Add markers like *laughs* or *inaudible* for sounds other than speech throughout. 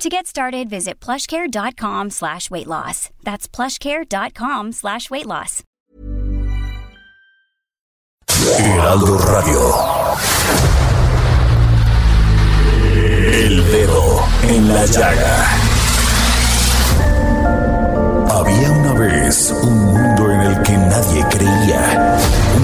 To get started, visit plushcare.com slash weight loss. That's plushcare.com slash weight loss. Heraldo Radio. El dedo en la llaga. Había una vez un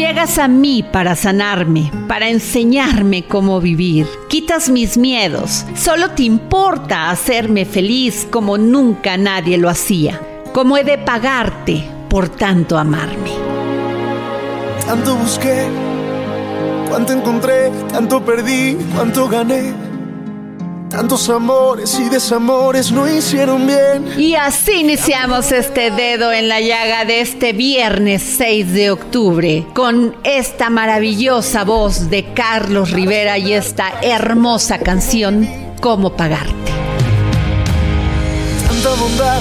Llegas a mí para sanarme, para enseñarme cómo vivir. Quitas mis miedos. Solo te importa hacerme feliz como nunca nadie lo hacía. ¿Cómo he de pagarte por tanto amarme? Tanto busqué, cuánto encontré, tanto perdí, cuánto gané. Tantos amores y desamores no hicieron bien. Y así iniciamos este dedo en la llaga de este viernes 6 de octubre con esta maravillosa voz de Carlos Rivera y esta hermosa canción, ¿Cómo pagarte? Tanta bondad,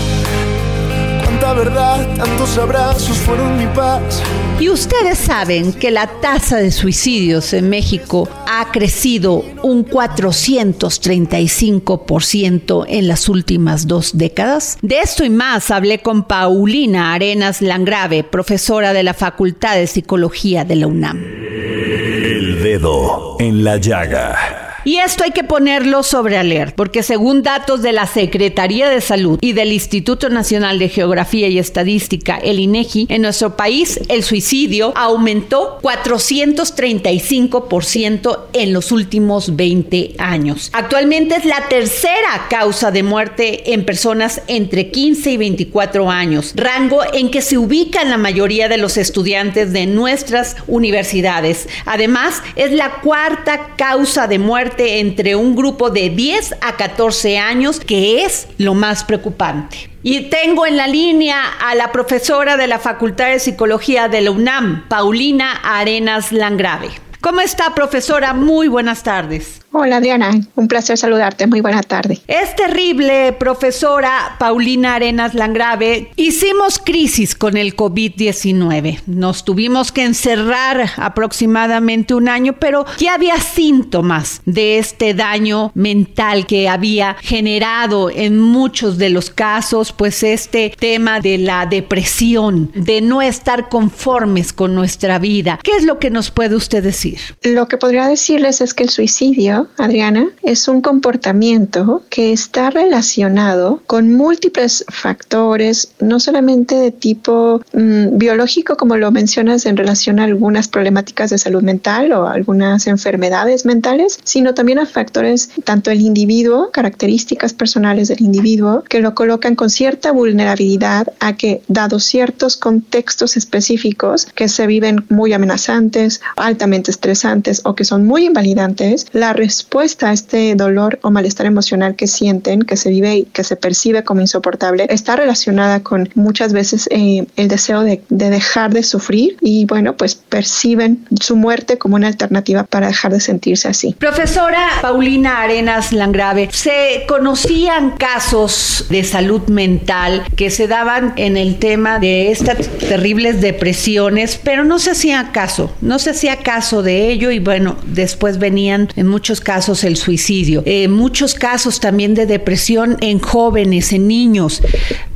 verdad, tantos abrazos fueron mi paz. Y ustedes saben que la tasa de suicidios en México ha crecido un 435% en las últimas dos décadas. De esto y más hablé con Paulina Arenas Langrave, profesora de la Facultad de Psicología de la UNAM. El dedo en la llaga. Y esto hay que ponerlo sobre alerta, porque según datos de la Secretaría de Salud y del Instituto Nacional de Geografía y Estadística, el INEGI, en nuestro país el suicidio aumentó 435% en los últimos 20 años. Actualmente es la tercera causa de muerte en personas entre 15 y 24 años, rango en que se ubican la mayoría de los estudiantes de nuestras universidades. Además, es la cuarta causa de muerte entre un grupo de 10 a 14 años, que es lo más preocupante. Y tengo en la línea a la profesora de la Facultad de Psicología de la UNAM, Paulina Arenas Langrave. ¿Cómo está, profesora? Muy buenas tardes. Hola Adriana, un placer saludarte, muy buena tarde. Es terrible, profesora Paulina Arenas Langrave. Hicimos crisis con el COVID-19. Nos tuvimos que encerrar aproximadamente un año, pero ya había síntomas de este daño mental que había generado en muchos de los casos, pues este tema de la depresión, de no estar conformes con nuestra vida. ¿Qué es lo que nos puede usted decir? Lo que podría decirles es que el suicidio Adriana, es un comportamiento que está relacionado con múltiples factores, no solamente de tipo mm, biológico, como lo mencionas en relación a algunas problemáticas de salud mental o algunas enfermedades mentales, sino también a factores tanto el individuo, características personales del individuo, que lo colocan con cierta vulnerabilidad a que, dado ciertos contextos específicos que se viven muy amenazantes, altamente estresantes o que son muy invalidantes, la respuesta a este dolor o malestar emocional que sienten, que se vive y que se percibe como insoportable, está relacionada con muchas veces eh, el deseo de, de dejar de sufrir y bueno, pues perciben su muerte como una alternativa para dejar de sentirse así. Profesora Paulina Arenas Langrave, ¿se conocían casos de salud mental que se daban en el tema de estas terribles depresiones, pero no se hacía caso, no se hacía caso de ello y bueno, después venían en muchos casos el suicidio, eh, muchos casos también de depresión en jóvenes, en niños.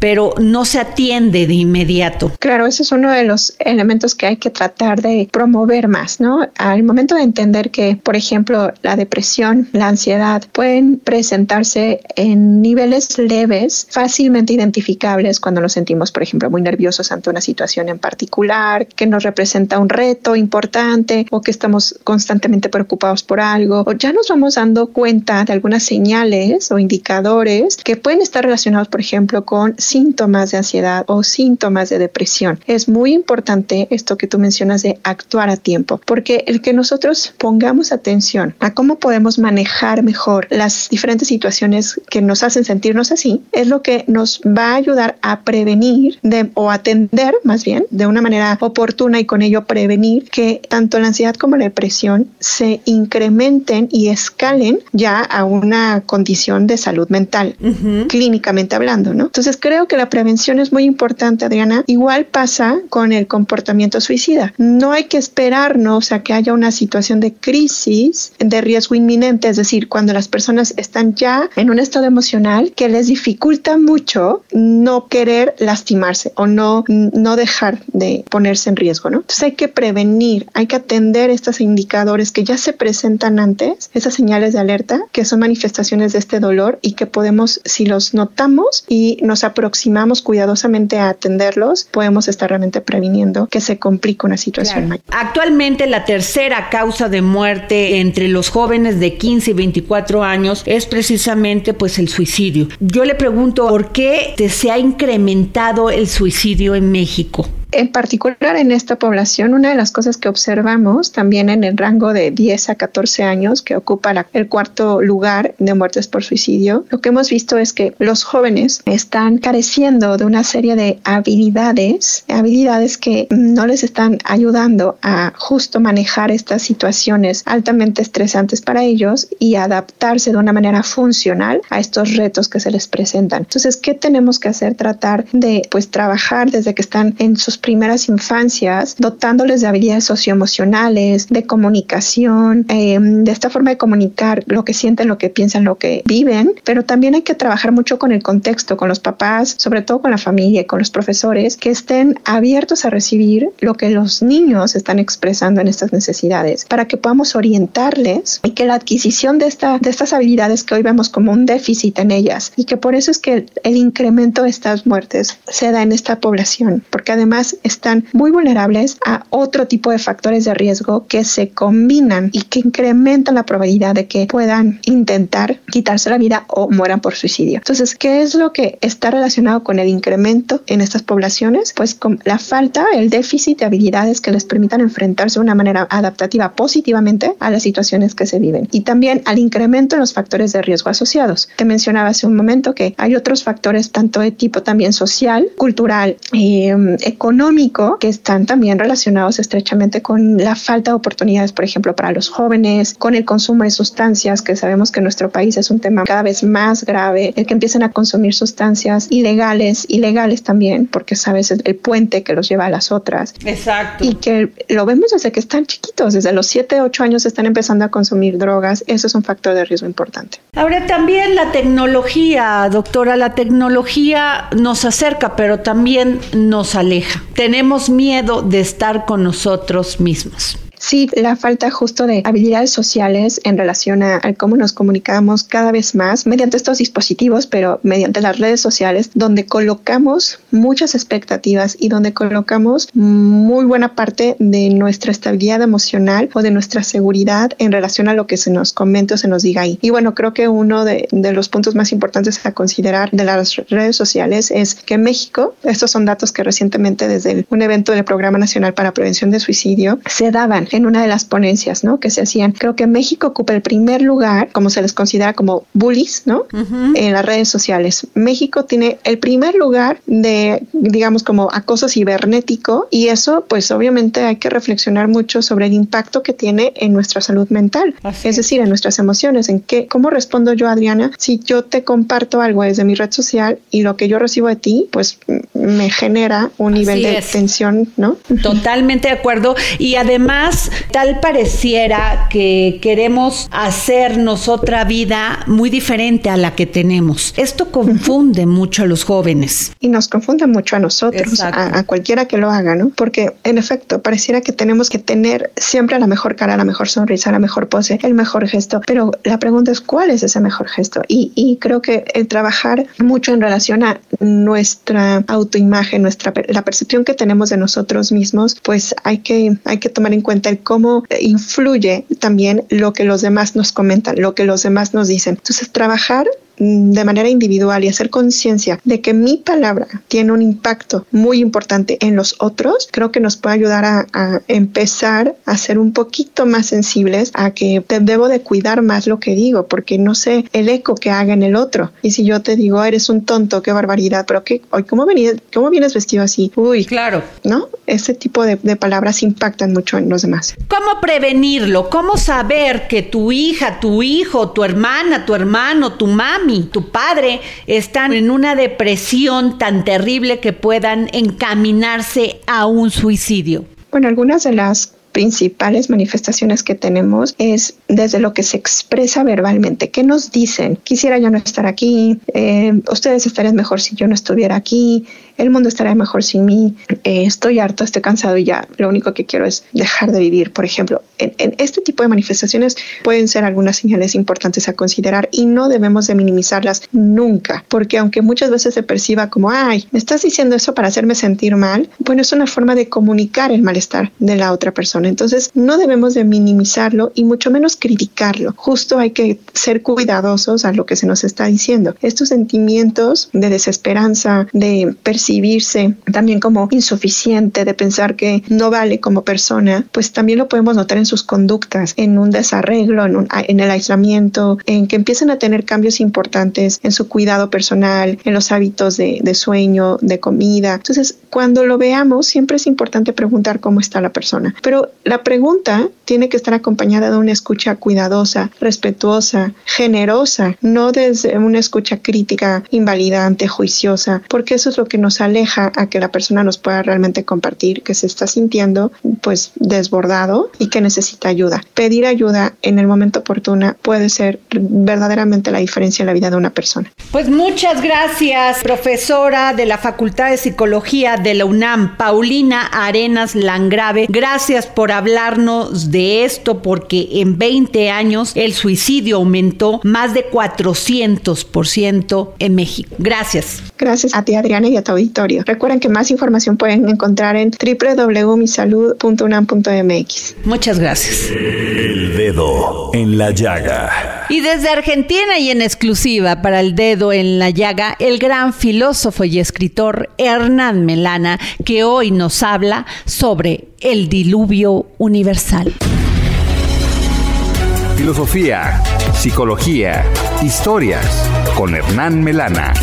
Pero no se atiende de inmediato. Claro, ese es uno de los elementos que hay que tratar de promover más, ¿no? Al momento de entender que, por ejemplo, la depresión, la ansiedad pueden presentarse en niveles leves, fácilmente identificables cuando nos sentimos, por ejemplo, muy nerviosos ante una situación en particular, que nos representa un reto importante o que estamos constantemente preocupados por algo, o ya nos vamos dando cuenta de algunas señales o indicadores que pueden estar relacionados, por ejemplo, con síntomas de ansiedad o síntomas de depresión. Es muy importante esto que tú mencionas de actuar a tiempo, porque el que nosotros pongamos atención a cómo podemos manejar mejor las diferentes situaciones que nos hacen sentirnos así, es lo que nos va a ayudar a prevenir de, o atender más bien de una manera oportuna y con ello prevenir que tanto la ansiedad como la depresión se incrementen y escalen ya a una condición de salud mental, clínicamente hablando, ¿no? Entonces creo que la prevención es muy importante, Adriana. Igual pasa con el comportamiento suicida. No hay que esperarnos a que haya una situación de crisis, de riesgo inminente, es decir, cuando las personas están ya en un estado emocional que les dificulta mucho no querer lastimarse o no, no dejar de ponerse en riesgo, ¿no? Entonces hay que prevenir, hay que atender estos indicadores que ya se presentan antes, esas señales de alerta, que son manifestaciones de este dolor y que podemos, si los notamos y nos aproximamos cuidadosamente a atenderlos, podemos estar realmente previniendo que se complique una situación mayor. Actualmente la tercera causa de muerte entre los jóvenes de 15 y 24 años es precisamente pues el suicidio. Yo le pregunto, ¿por qué se ha incrementado el suicidio en México? En particular en esta población, una de las cosas que observamos también en el rango de 10 a 14 años, que ocupa el cuarto lugar de muertes por suicidio, lo que hemos visto es que los jóvenes están careciendo de una serie de habilidades, habilidades que no les están ayudando a justo manejar estas situaciones altamente estresantes para ellos y adaptarse de una manera funcional a estos retos que se les presentan. Entonces, ¿qué tenemos que hacer? Tratar de pues trabajar desde que están en sus primeras infancias, dotándoles de habilidades socioemocionales, de comunicación, eh, de esta forma de comunicar lo que sienten, lo que piensan, lo que viven, pero también hay que trabajar mucho con el contexto, con los papás, sobre todo con la familia y con los profesores, que estén abiertos a recibir lo que los niños están expresando en estas necesidades, para que podamos orientarles y que la adquisición de, esta, de estas habilidades que hoy vemos como un déficit en ellas y que por eso es que el incremento de estas muertes se da en esta población, porque además están muy vulnerables a otro tipo de factores de riesgo que se combinan y que incrementan la probabilidad de que puedan intentar quitarse la vida o mueran por suicidio. Entonces, ¿qué es lo que está relacionado con el incremento en estas poblaciones? Pues con la falta, el déficit de habilidades que les permitan enfrentarse de una manera adaptativa positivamente a las situaciones que se viven y también al incremento en los factores de riesgo asociados. Te mencionaba hace un momento que hay otros factores tanto de tipo también social, cultural, eh, económico, que están también relacionados estrechamente con la falta de oportunidades, por ejemplo, para los jóvenes, con el consumo de sustancias, que sabemos que en nuestro país es un tema cada vez más grave, el que empiecen a consumir sustancias ilegales, ilegales también, porque sabes el, puente que los lleva a las otras. Exacto. Y que lo vemos desde que están chiquitos, desde los 7, 8 años están empezando a consumir drogas, eso es un factor de riesgo importante. Ahora también la tecnología, doctora, la tecnología nos acerca, pero también nos aleja tenemos miedo de estar con nosotros mismos. Sí, la falta justo de habilidades sociales en relación a, cómo nos comunicamos cada vez más mediante estos dispositivos, pero mediante las redes sociales, donde colocamos muchas expectativas y donde colocamos muy buena parte de nuestra estabilidad emocional o de nuestra seguridad en relación a lo que se nos comente o se nos diga ahí. Y bueno, creo que uno de, los puntos más importantes a considerar de las redes sociales es que en México, estos son datos que recientemente desde un evento del Programa Nacional para Prevención de Suicidio se daban en una de las ponencias, ¿no? Que se hacían. Creo que México ocupa el primer lugar, como se les considera como bullies, ¿no? En las redes sociales. México tiene el primer lugar de, digamos, como acoso cibernético y eso, pues obviamente hay que reflexionar mucho sobre el impacto que tiene en nuestra salud mental, es decir, en nuestras emociones, en qué, cómo respondo yo, Adriana, si yo te comparto algo desde mi red social y lo que yo recibo de ti, pues me genera un nivel de tensión, ¿no? Totalmente de acuerdo. Y además, tal pareciera que queremos hacernos otra vida muy diferente a la que tenemos. Esto confunde *laughs* mucho a los jóvenes. Y nos confunde mucho a nosotros, a, a, cualquiera que lo haga, ¿no? Porque en efecto, pareciera que tenemos que tener siempre la mejor cara, la mejor sonrisa, la mejor pose, el mejor gesto. Pero la pregunta es, ¿cuál es ese mejor gesto? Y, y creo que el trabajar mucho en relación a nuestra autoimagen, nuestra, la percepción que tenemos de nosotros mismos, pues hay que, hay que tomar en cuenta cómo influye también lo que los demás nos comentan, lo que los demás nos dicen. Entonces, trabajar de manera individual y hacer conciencia de que mi palabra tiene un impacto muy importante en los otros, creo que nos puede ayudar a, empezar a ser un poquito más sensibles a que debo de cuidar más lo que digo, porque no sé el eco que haga en el otro. Y si yo te digo, eres un tonto, qué barbaridad, pero qué, hoy, ¿cómo, vienes, ¿cómo vienes vestido así? Uy, claro. ¿No? Ese tipo de, de palabras impactan mucho en los demás. ¿Cómo prevenirlo? ¿Cómo saber que tu hija, tu hijo, tu hermana, tu hermano, tu mamá, tu padre, están en una depresión tan terrible que puedan encaminarse a un suicidio? Bueno, algunas de las principales manifestaciones que tenemos es desde lo que se expresa verbalmente. ¿Qué nos dicen? Quisiera yo no estar aquí, eh, ustedes estarían mejor si yo no estuviera aquí, el mundo estaría mejor sin mí, eh, estoy harto, estoy cansado y ya lo único que quiero es dejar de vivir, por ejemplo. En, este tipo de manifestaciones pueden ser algunas señales importantes a considerar y no debemos de minimizarlas nunca, porque aunque muchas veces se perciba como, ay, me estás diciendo eso para hacerme sentir mal, bueno, es una forma de comunicar el malestar de la otra persona. Entonces, no debemos de minimizarlo y mucho menos criticarlo. Justo hay que ser cuidadosos a lo que se nos está diciendo. Estos sentimientos de desesperanza, de percepción, percibirse también como insuficiente, de pensar que no vale como persona, pues también lo podemos notar en sus conductas, en un desarreglo, en, en el aislamiento, en que empiezan a tener cambios importantes en su cuidado personal, en los hábitos de, de sueño, de comida. Entonces, cuando lo veamos, siempre es importante preguntar cómo está la persona. Pero la pregunta tiene que estar acompañada de una escucha cuidadosa, respetuosa, generosa, no desde una escucha crítica, invalidante, juiciosa, porque eso es lo que nos aleja a que la persona nos pueda realmente compartir que se está sintiendo pues desbordado y que necesita ayuda. Pedir ayuda en el momento oportuno puede ser verdaderamente la diferencia en la vida de una persona. Pues muchas gracias, profesora de la Facultad de Psicología de la UNAM, Paulina Arenas Langrave. Gracias por hablarnos de esto porque en 20 años el suicidio aumentó más de 400% en México. Gracias. Gracias a ti, Adriana, y a tu auditorio. Recuerden que más información pueden encontrar en www.misalud.unam.mx. Muchas gracias. El dedo en la llaga. Y desde Argentina y en exclusiva para el dedo en la llaga, el gran filósofo y escritor Hernán Melana, que hoy nos habla sobre el diluvio universal. Filosofía, psicología, historias con Hernán Melana.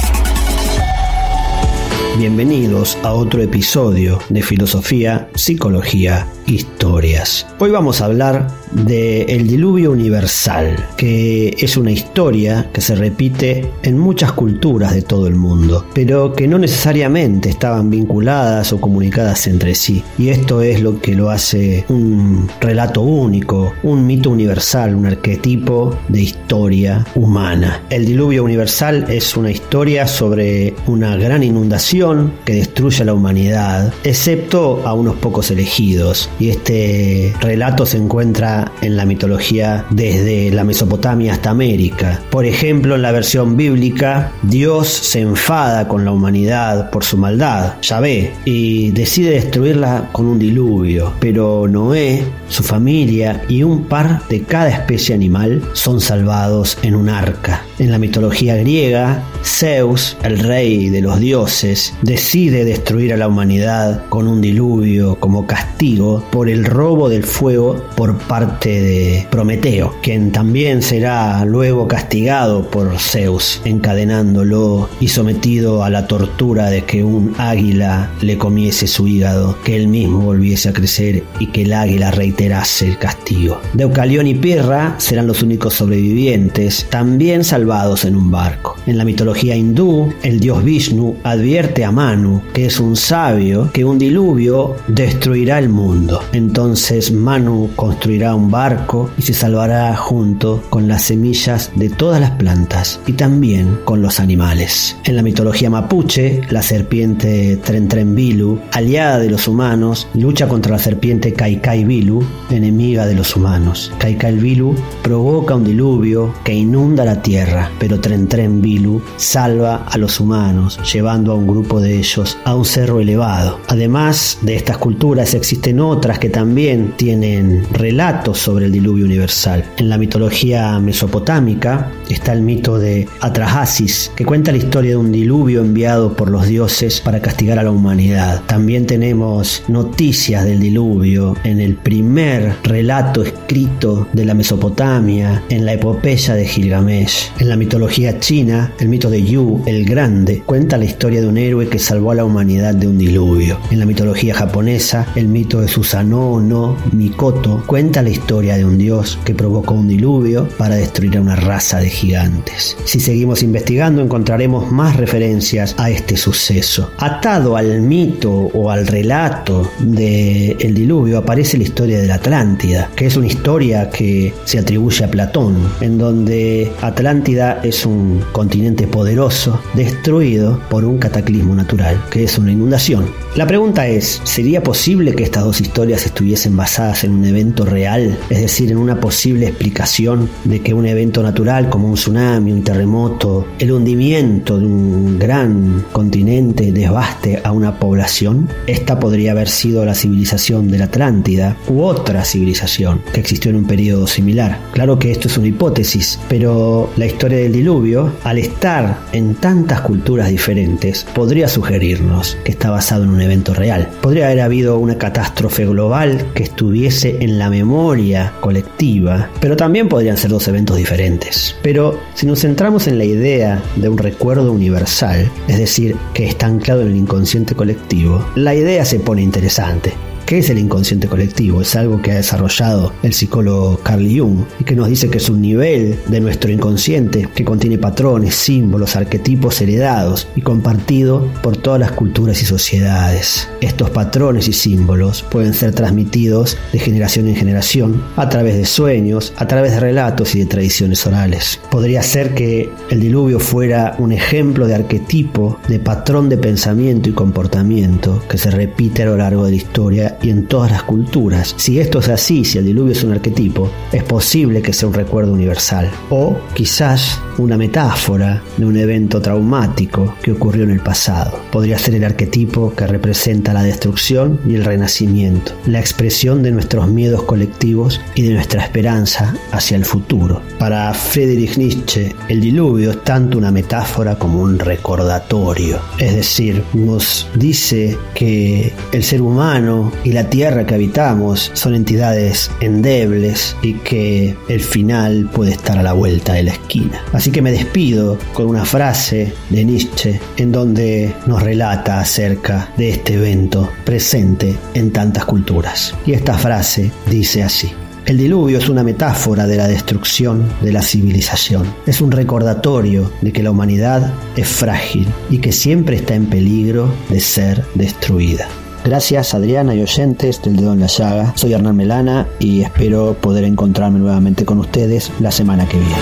Bienvenidos a otro episodio de Filosofía, Psicología, Historias. Hoy vamos a hablar de El Diluvio Universal, que es una historia que se repite en muchas culturas de todo el mundo, pero que no necesariamente estaban vinculadas o comunicadas entre sí. Y esto es lo que lo hace un relato único, un mito universal, un arquetipo de historia humana. El Diluvio Universal es una historia sobre una gran inundación que destruye a la humanidad, excepto a unos pocos elegidos. Y este relato se encuentra en la mitología desde la Mesopotamia hasta América. Por ejemplo, en la versión bíblica, Dios se enfada con la humanidad por su maldad, Yahvé, y decide destruirla con un diluvio. Pero Noé, su familia y un par de cada especie animal son salvados en un arca. En la mitología griega, Zeus, el rey de los dioses, decide destruir a la humanidad con un diluvio como castigo por el robo del fuego por parte de Prometeo, quien también será luego castigado por Zeus, encadenándolo y sometido a la tortura de que un águila le comiese su hígado, que él mismo volviese a crecer y que el águila reiterase el castigo. Deucalión y Pirra serán los únicos sobrevivientes, también salvados en un barco. En la mitología hindú, el dios Vishnu advierte a Manu, que es un sabio, que un diluvio destruirá el mundo. Entonces Manu construirá un barco y se salvará junto con las semillas de todas las plantas y también con los animales. En la mitología mapuche, la serpiente Trentrenbilu, aliada de los humanos, lucha contra la serpiente Kaikaibilu, enemiga de los humanos. Kaikaibilu provoca un diluvio que inunda la tierra, pero Trentrenbilu salva a los humanos, llevando a un grupo de ellos a un cerro elevado. Además de estas culturas existen otras que también tienen relatos sobre el diluvio universal. En la mitología mesopotámica está el mito de Atrahasis, que cuenta la historia de un diluvio enviado por los dioses para castigar a la humanidad. También tenemos noticias del diluvio en el primer relato escrito de la Mesopotamia, en la epopeya de Gilgamesh. En la mitología china, el mito de Yu, el Grande, cuenta la historia de un héroe que salvó a la humanidad de un diluvio. En la mitología japonesa, el mito de Susanoo no Mikoto cuenta la historia de un dios que provocó un diluvio para destruir a una raza de gigantes. Si seguimos investigando encontraremos más referencias a este suceso. Atado al mito o al relato del el diluvio aparece la historia de la Atlántida, que es una historia que se atribuye a Platón, en donde Atlántida es un continente poderoso destruido por un cataclismo natural, que es una inundación. La pregunta es, ¿sería posible que estas dos historias estuviesen basadas en un evento real? Es decir, en una posible explicación de que un evento natural como un tsunami, un terremoto, el hundimiento de un gran continente desbaste a una población? Esta podría haber sido la civilización de la Atlántida u otra civilización que existió en un periodo similar. Claro que esto es una hipótesis, pero la historia del diluvio, al estar en tantas culturas diferentes, podría sugerirnos que está basado en un evento real. Podría haber habido una catástrofe global que estuviese en la memoria colectiva, pero también podrían ser dos eventos diferentes. Pero si nos centramos en la idea de un recuerdo universal, es decir, que está anclado en el inconsciente colectivo, la idea se pone interesante. ¿Qué es el inconsciente colectivo? Es algo que ha desarrollado el psicólogo Carl Jung y que nos dice que es un nivel de nuestro inconsciente que contiene patrones, símbolos, arquetipos heredados y compartido por todas las culturas y sociedades. Estos patrones y símbolos pueden ser transmitidos de generación en generación a través de sueños, a través de relatos y de tradiciones orales. Podría ser que el diluvio fuera un ejemplo de arquetipo, de patrón de pensamiento y comportamiento que se repite a lo largo de la historia y en todas las culturas. Si esto es así, si el diluvio es un arquetipo, es posible que sea un recuerdo universal. O quizás una metáfora de un evento traumático que ocurrió en el pasado. Podría ser el arquetipo que representa la destrucción y el renacimiento, la expresión de nuestros miedos colectivos y de nuestra esperanza hacia el futuro. Para Friedrich Nietzsche, el diluvio es tanto una metáfora como un recordatorio. Es decir, nos dice que el ser humano y la tierra que habitamos son entidades endebles y que el final puede estar a la vuelta de la esquina. Así que me despido con una frase de Nietzsche en donde nos relata acerca de este evento presente en tantas culturas. Y esta frase dice así. El diluvio es una metáfora de la destrucción de la civilización. Es un recordatorio de que la humanidad es frágil y que siempre está en peligro de ser destruida. Gracias Adriana y oyentes del Dedo en la Llaga. Soy Hernán Melana y espero poder encontrarme nuevamente con ustedes la semana que viene.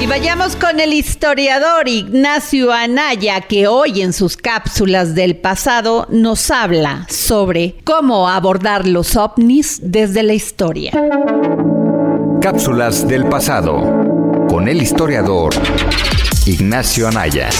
Y vayamos con el historiador Ignacio Anaya, que hoy en sus cápsulas del pasado nos habla sobre cómo abordar los ovnis desde la historia. Cápsulas del pasado con el historiador Ignacio Anaya.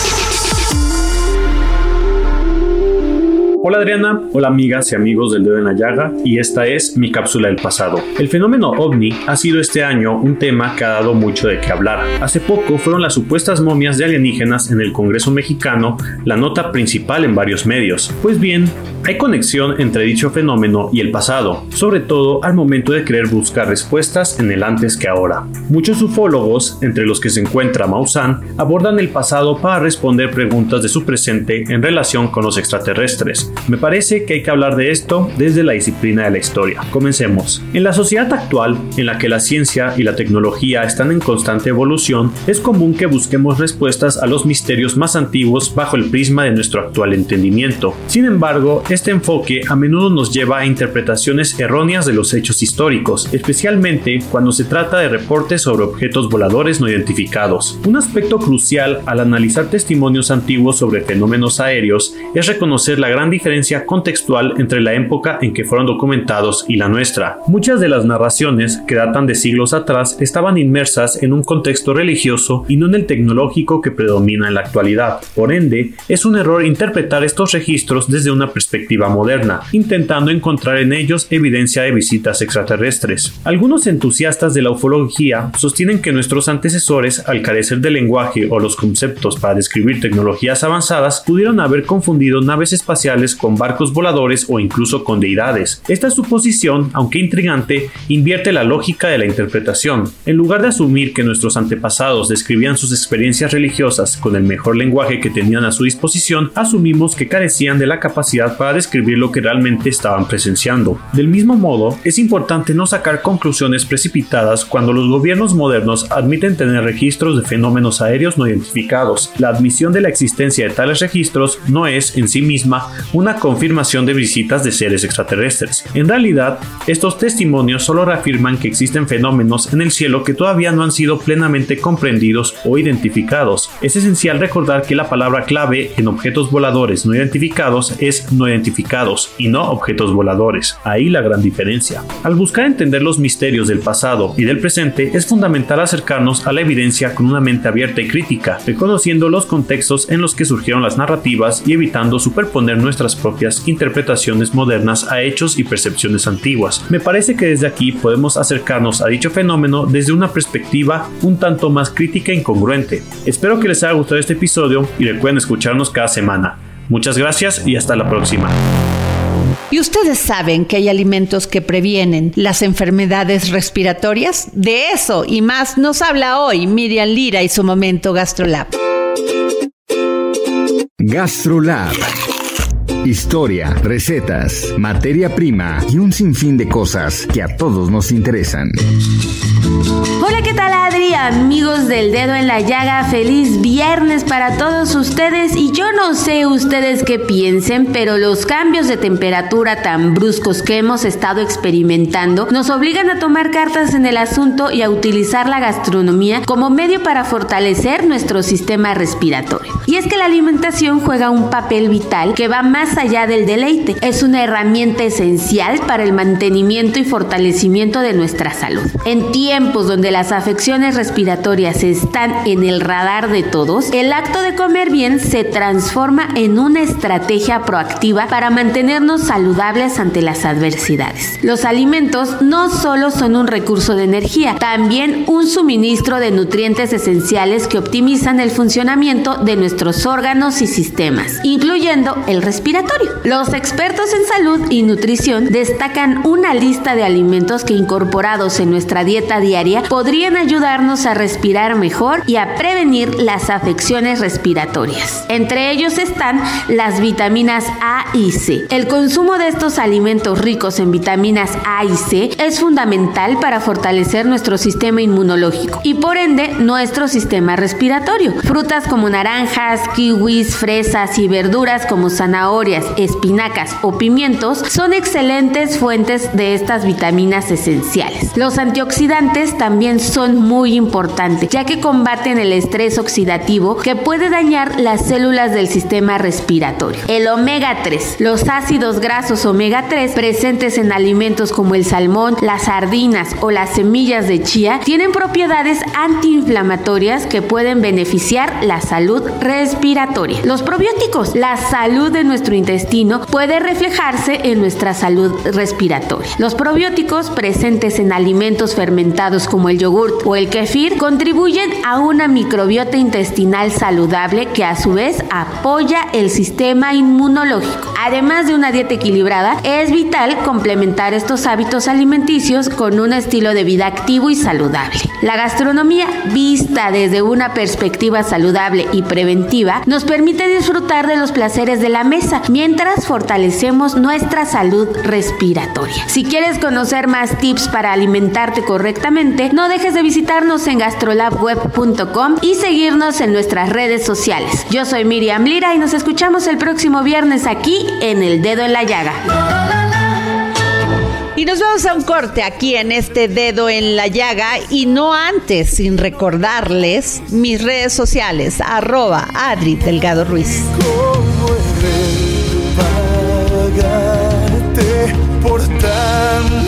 Hola Adriana, hola amigas y amigos del dedo en la llaga y esta es mi cápsula del pasado. El fenómeno ovni ha sido este año un tema que ha dado mucho de qué hablar. Hace poco fueron las supuestas momias de alienígenas en el Congreso mexicano la nota principal en varios medios. Pues bien, hay conexión entre dicho fenómeno y el pasado, sobre todo al momento de querer buscar respuestas en el antes que ahora. Muchos ufólogos, entre los que se encuentra Maussan, abordan el pasado para responder preguntas de su presente en relación con los extraterrestres. Me parece que hay que hablar de esto desde la disciplina de la historia. Comencemos. En la sociedad actual, en la que la ciencia y la tecnología están en constante evolución, es común que busquemos respuestas a los misterios más antiguos bajo el prisma de nuestro actual entendimiento. Sin embargo, este enfoque a menudo nos lleva a interpretaciones erróneas de los hechos históricos, especialmente cuando se trata de reportes sobre objetos voladores no identificados. Un aspecto crucial al analizar testimonios antiguos sobre fenómenos aéreos es reconocer la gran diferencia contextual entre la época en que fueron documentados y la nuestra. Muchas de las narraciones, que datan de siglos atrás, estaban inmersas en un contexto religioso y no en el tecnológico que predomina en la actualidad. Por ende, es un error interpretar estos registros desde una perspectiva moderna, intentando encontrar en ellos evidencia de visitas extraterrestres. Algunos entusiastas de la ufología sostienen que nuestros antecesores, al carecer de lenguaje o los conceptos para describir tecnologías avanzadas, pudieron haber confundido naves espaciales con barcos voladores o incluso con deidades. Esta suposición, aunque intrigante, invierte la lógica de la interpretación. En lugar de asumir que nuestros antepasados describían sus experiencias religiosas con el mejor lenguaje que tenían a su disposición, asumimos que carecían de la capacidad para describir lo que realmente estaban presenciando. Del mismo modo, es importante no sacar conclusiones precipitadas cuando los gobiernos modernos admiten tener registros de fenómenos aéreos no identificados. La admisión de la existencia de tales registros no es, en sí misma, una confirmación de visitas de seres extraterrestres. En realidad, estos testimonios solo reafirman que existen fenómenos en el cielo que todavía no han sido plenamente comprendidos o identificados. Es esencial recordar que la palabra clave en objetos voladores no identificados es no identificados y no objetos voladores. Ahí la gran diferencia. Al buscar entender los misterios del pasado y del presente, es fundamental acercarnos a la evidencia con una mente abierta y crítica, reconociendo los contextos en los que surgieron las narrativas y evitando superponer nuestras propias interpretaciones modernas a hechos y percepciones antiguas. Me parece que desde aquí podemos acercarnos a dicho fenómeno desde una perspectiva un tanto más crítica e incongruente. Espero que les haya gustado este episodio y recuerden escucharnos cada semana. Muchas gracias y hasta la próxima. ¿Y ustedes saben que hay alimentos que previenen las enfermedades respiratorias? De eso y más nos habla hoy Miriam Lira y su momento GastroLab. GastroLab historia, recetas, materia prima y un sinfín de cosas que a todos nos interesan. Hola, ¿qué tal Adri? Amigos del dedo en la llaga, feliz viernes para todos ustedes y yo no sé ustedes qué piensen, pero los cambios de temperatura tan bruscos que hemos estado experimentando nos obligan a tomar cartas en el asunto y a utilizar la gastronomía como medio para fortalecer nuestro sistema respiratorio. Y es que la alimentación juega un papel vital que va más allá del deleite. Es una herramienta esencial para el mantenimiento y fortalecimiento de nuestra salud. En tiempos donde las afecciones respiratorias están en el radar de todos, el acto de comer bien se transforma en una estrategia proactiva para mantenernos saludables ante las adversidades. Los alimentos no solo son un recurso de energía, también un suministro de nutrientes esenciales que optimizan el funcionamiento de nuestros órganos y sistemas, incluyendo el respiratorio los expertos en salud y nutrición destacan una lista de alimentos que incorporados en nuestra dieta podrían ayudarnos a respirar mejor y a prevenir las afecciones respiratorias. Entre ellos están las vitaminas A y C. El consumo de estos alimentos ricos en vitaminas A y C es fundamental para fortalecer nuestro sistema inmunológico y por ende nuestro sistema respiratorio. Frutas como naranjas, kiwis, fresas y verduras como zanahorias, espinacas o pimientos son excelentes fuentes de estas vitaminas esenciales. Los antioxidantes también son muy importantes, ya que combaten el estrés oxidativo que puede dañar las células del sistema respiratorio. El omega 3, los ácidos grasos omega 3 presentes en alimentos como el salmón, las sardinas o las semillas de chía tienen propiedades antiinflamatorias que pueden beneficiar la salud respiratoria. Los probióticos, la salud de nuestro intestino puede reflejarse en nuestra salud respiratoria. Los probióticos presentes en alimentos fermentados como el yogurt o el kefir contribuyen a una microbiota intestinal saludable que a su vez apoya el sistema inmunológico. Además de una dieta equilibrada, es vital complementar estos hábitos alimenticios con un estilo de vida activo y saludable. La gastronomía vista desde una perspectiva saludable y preventiva nos permite disfrutar de los placeres de la mesa mientras fortalecemos nuestra salud respiratoria. Si quieres conocer más tips para alimentarte correctamente, no dejes de visitarnos en gastrolabweb.com y seguirnos en nuestras redes sociales. Yo soy Miriam Lira y nos escuchamos el próximo viernes aquí en El Dedo en la Llaga. Y nos vamos a un corte aquí en este dedo en la llaga y no antes sin recordarles mis redes sociales, arroba Adri Delgado Ruiz. ¿Cómo he de pagarte por tanto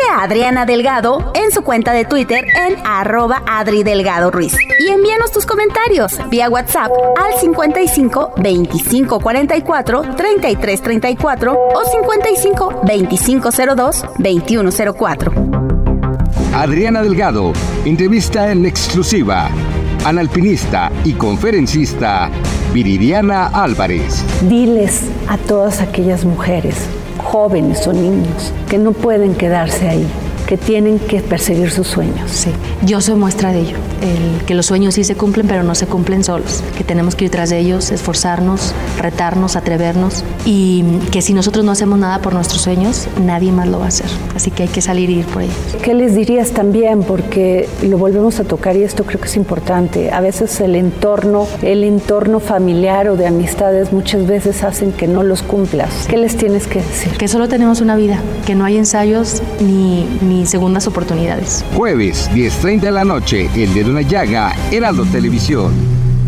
Sigue a Adriana Delgado en su cuenta de Twitter en arroba Adri Delgado Ruiz. Y envíanos tus comentarios vía WhatsApp al 55 25 44 33 34 o 55 25 02 21 04. Adriana Delgado entrevista en exclusiva al alpinista y conferencista Viridiana Álvarez. Diles a todas aquellas mujeres, jóvenes o niños, que no pueden quedarse ahí, que tienen que perseguir sus sueños. Sí, yo soy muestra de ello, el que los sueños sí se cumplen, pero no se cumplen solos, que tenemos que ir tras de ellos, esforzarnos, retarnos, atrevernos y que si nosotros no hacemos nada por nuestros sueños, nadie más lo va a hacer. Así que hay que salir y ir por ellos. ¿Qué les dirías también? Porque lo volvemos a tocar y esto creo que es importante. A veces el entorno, el entorno familiar o de amistades muchas veces hacen que no los cumplas. ¿Qué les tienes que decir? Que solo tenemos una vida, que no hay ensayos ni, ni segundas oportunidades. Jueves, 10.30 de la noche, El Dedo en la Llaga, Heraldo Televisión.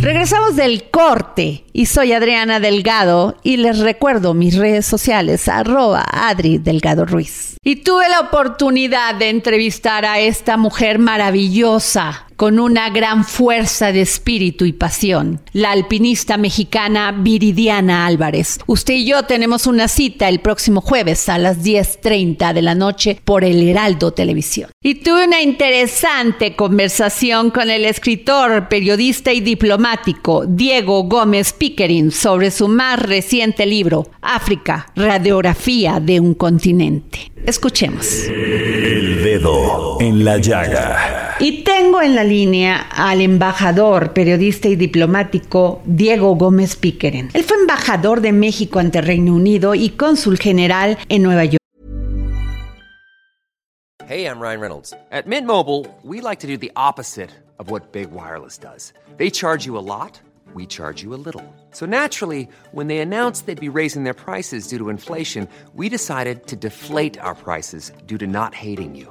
Regresamos del corte y soy Adriana Delgado y les recuerdo mis redes sociales arroba Adri Delgado Ruiz. Y tuve la oportunidad de entrevistar a esta mujer maravillosa con una gran fuerza de espíritu y pasión, la alpinista mexicana Viridiana Álvarez. Usted y yo tenemos una cita el próximo jueves a las 10.30 de la noche por el Heraldo Televisión. Y tuve una interesante conversación con el escritor, periodista y diplomático Diego Gómez Pickering sobre su más reciente libro, África, Radiografía de un continente. Escuchemos. El dedo en la llaga. Y tengo en la línea al embajador, periodista y diplomático Diego Gómez Pickeren. Él fue embajador de México ante Reino Unido y cónsul general en Nueva York. Hey, I'm Ryan Reynolds. At Mint Mobile, we like to do the opposite of what Big Wireless does. They charge you a lot, we charge you a little. So naturally, when they announced they'd be raising their prices due to inflation, we decided to deflate our prices due to not hating you.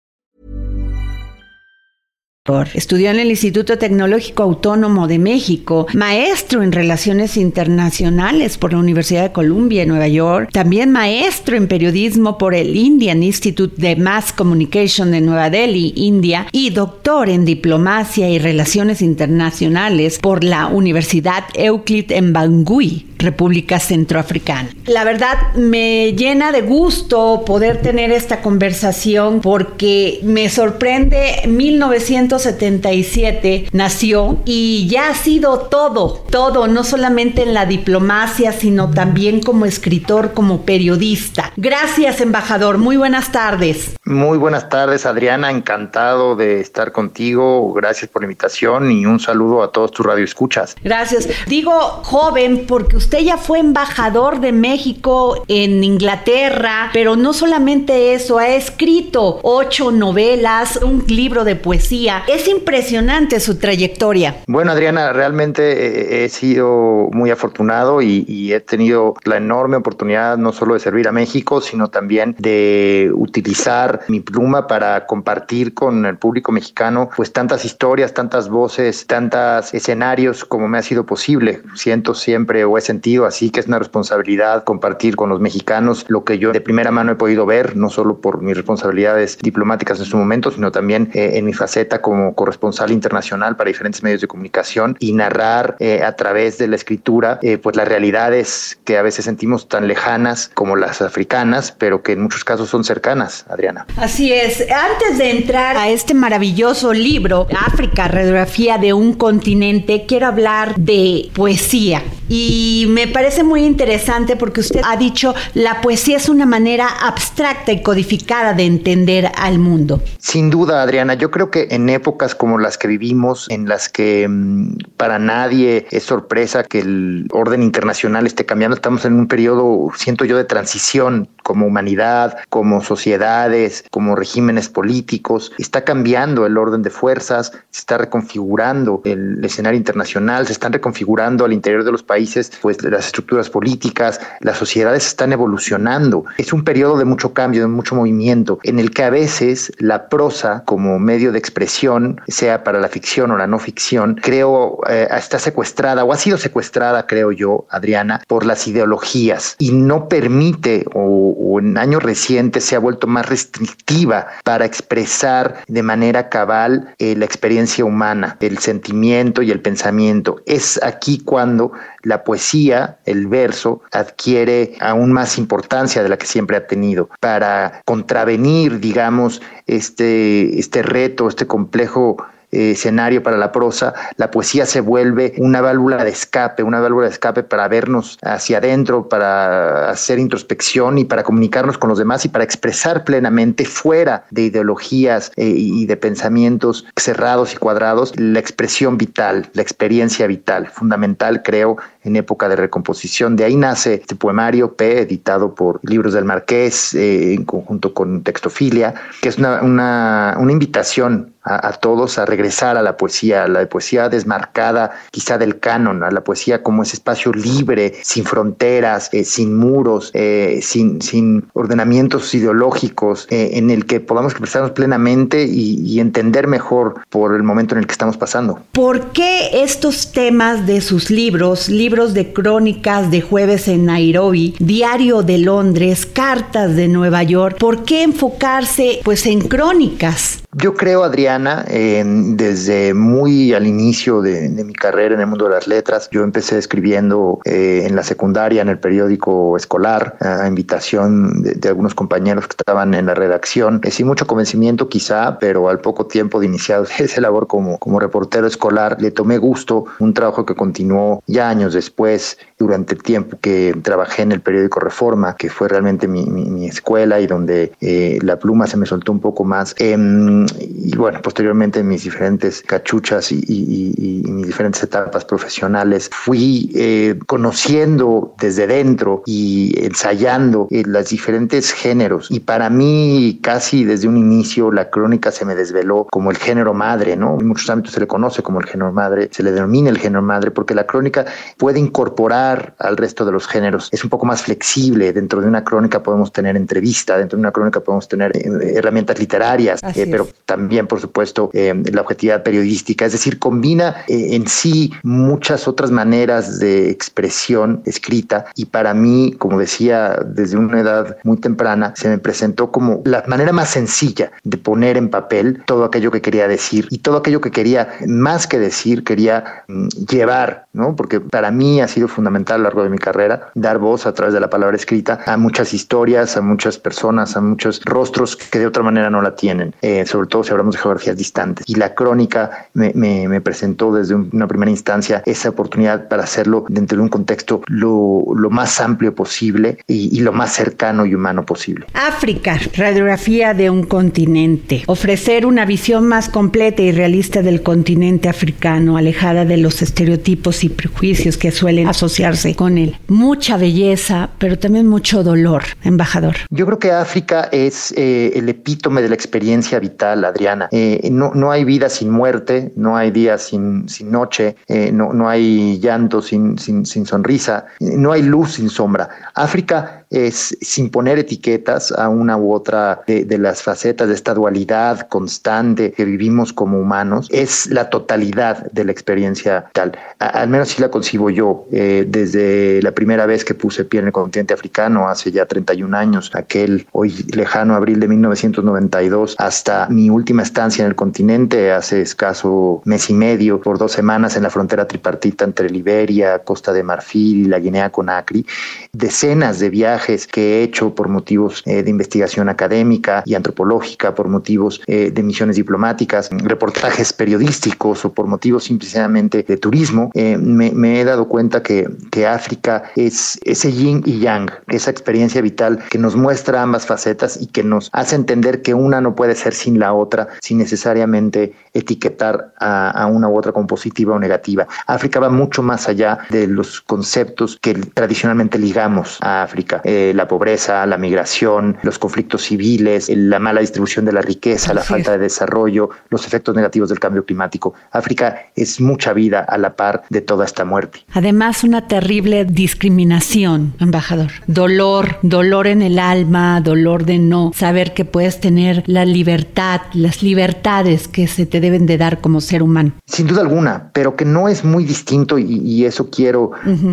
Estudió en el Instituto Tecnológico Autónomo de México, maestro en Relaciones Internacionales por la Universidad de Columbia en Nueva York, también maestro en periodismo por el Indian Institute de Mass Communication de Nueva Delhi, India, y doctor en Diplomacia y Relaciones Internacionales por la Universidad Euclid en Bangui, República Centroafricana. La verdad me llena de gusto poder tener esta conversación porque me sorprende 1977 nació y ya ha sido todo, todo, no solamente en la diplomacia, sino también como escritor, como periodista. Gracias, embajador. Muy buenas tardes. Muy buenas tardes, Adriana. Encantado de estar contigo. Gracias por la invitación y un saludo a todos tus radioescuchas. Gracias. Digo joven porque usted ya fue embajador de México en Inglaterra, pero no solamente eso, ha escrito ocho novelas, un libro de poesía. Es impresionante su trayectoria. Bueno, Adriana, realmente he sido muy afortunado y, y he tenido la enorme oportunidad no solo de servir a México, sino también de utilizar mi pluma para compartir con el público mexicano pues tantas historias, tantas voces, tantos escenarios como me ha sido posible. Siento siempre o he sentido así que es una responsabilidad compartir con los mexicanos lo que yo de primera mano he podido ver, no solo por mis responsabilidades diplomáticas en su momento, sino también eh, en mi faceta como corresponsal internacional para diferentes medios de comunicación y narrar eh, a través de la escritura eh, pues las realidades que a veces sentimos tan lejanas como las africanas, pero que en muchos casos son cercanas, Adriana. Así es. Antes de entrar a este maravilloso libro, África, radiografía de un continente, quiero hablar de poesía. Y me parece muy interesante porque usted ha dicho la poesía es una manera abstracta y codificada de entender al mundo. Sin duda, Adriana, yo creo que en épocas como las que vivimos, en las que mm, para nadie es sorpresa que el orden internacional esté cambiando, estamos en un periodo, siento yo, de transición como humanidad, como sociedades, como regímenes políticos. Está cambiando el orden de fuerzas, se está reconfigurando el escenario internacional, se están reconfigurando al interior de los países, pues las estructuras políticas, las sociedades están evolucionando. Es un periodo de mucho cambio, de mucho movimiento, en el que a veces la prosa como medio de expresión, sea para la ficción o la no ficción, creo eh, está secuestrada o ha sido secuestrada, creo yo, Adriana, por las ideologías y no permite o o, en años recientes se ha vuelto más restrictiva para expresar de manera cabal eh, la experiencia humana, el sentimiento y el pensamiento. Es aquí cuando la poesía, el verso, adquiere aún más importancia de la que siempre ha tenido. Para contravenir, digamos, este, este reto, este complejo eh, escenario para la prosa, la poesía se vuelve una válvula de escape, una válvula de escape para vernos hacia adentro, para hacer introspección y para comunicarnos con los demás y para expresar plenamente fuera de ideologías eh, y de pensamientos cerrados y cuadrados la expresión vital, la experiencia vital, fundamental creo en época de recomposición. De ahí nace este poemario P, editado por Libros del Marqués, eh, en conjunto con Textofilia, que es una, una, una invitación a, todos a regresar a la poesía, a la poesía desmarcada quizá del canon, a la poesía como ese espacio libre, sin fronteras, eh, sin muros, eh, sin, sin ordenamientos ideológicos, en el que podamos expresarnos plenamente y, y entender mejor por el momento en el que estamos pasando. ¿Por qué estos temas de sus libros, libros de crónicas de jueves en Nairobi, Diario de Londres, Cartas de Nueva York. ¿Por qué enfocarse pues en crónicas? Yo creo, Desde muy al inicio de, mi carrera en el mundo de las letras, yo empecé escribiendo eh, en la secundaria, en el periódico escolar, a invitación de, algunos compañeros que estaban en la redacción, eh, mucho convencimiento quizá, pero al poco tiempo de iniciar *laughs* esa labor como, como reportero escolar, le tomé gusto, un trabajo que continuó ya años después, durante el tiempo que trabajé en el periódico Reforma, que fue realmente mi, escuela y donde eh, la pluma se me soltó un poco más. Em, y bueno, posteriormente en mis diferentes cachuchas y, mis diferentes etapas profesionales, fui eh, conociendo desde dentro y ensayando eh, los diferentes géneros. Y para mí, casi desde un inicio, la crónica se me desveló como el género madre, ¿no? En muchos ámbitos se le conoce como el género madre, se le denomina el género madre, porque la crónica puede incorporar al resto de los géneros. Es un poco más flexible. Dentro de una crónica podemos tener entrevista, dentro de una crónica podemos tener eh, herramientas literarias, pero también, por supuesto, eh, la objetividad periodística, es decir, combina eh, en sí muchas otras maneras de expresión escrita y para mí, como decía, desde una edad muy temprana, se me presentó como la manera más sencilla de poner en papel todo aquello que quería decir y todo aquello que quería, más que decir, quería mm, llevar, ¿no? Porque para mí ha sido fundamental a lo largo de mi carrera dar voz a través de la palabra escrita a muchas historias, a muchas personas, a muchos rostros que de otra manera no la tienen, eh, sobre todo si hablamos de distantes. Y la crónica me, me, presentó desde una primera instancia esa oportunidad para hacerlo dentro de un contexto lo, lo más amplio posible y, y, lo más cercano y humano posible. África, radiografía de un continente. Ofrecer una visión más completa y realista del continente africano, alejada de los estereotipos y prejuicios que suelen asociarse con él. Mucha belleza, pero también mucho dolor, embajador. Yo creo que África es eh, el epítome de la experiencia vital, Adriana. Eh, no, no, hay vida sin muerte, no hay día sin, sin noche, eh, no, no, hay llanto sin, sin, sin sonrisa, no hay luz sin sombra. África es sin poner etiquetas a una u otra de, las facetas de esta dualidad constante que vivimos como humanos, es la totalidad de la experiencia tal. al menos así la concibo yo. Eh, desde la primera vez que puse pie en el continente africano, hace ya 31 años, aquel hoy lejano abril de 1992, hasta mi última estancia en el continente, hace escaso mes y medio, por dos semanas en la frontera tripartita entre Liberia, Costa de Marfil y la Guinea Conakry, decenas de viajes que he hecho por motivos eh, de investigación académica y antropológica, por motivos eh, de misiones diplomáticas, reportajes periodísticos o por motivos simplemente de turismo, eh, me, he dado cuenta que, África es ese yin y yang, esa experiencia vital que nos muestra ambas facetas y que nos hace entender que una no puede ser sin la otra, sin necesariamente etiquetar a, a una u otra como positiva o negativa. África va mucho más allá de los conceptos que tradicionalmente ligamos a África. Eh, la pobreza, la migración, los conflictos civiles, la mala distribución de la riqueza, la falta de desarrollo, los efectos negativos del cambio climático. África es mucha vida a la par de toda esta muerte. Además, una terrible discriminación, embajador. Dolor, dolor en el alma, dolor de no saber que puedes tener la libertad, las libertades que se te deben de dar como ser humano. Sin duda alguna, pero que no es muy distinto y, eso quiero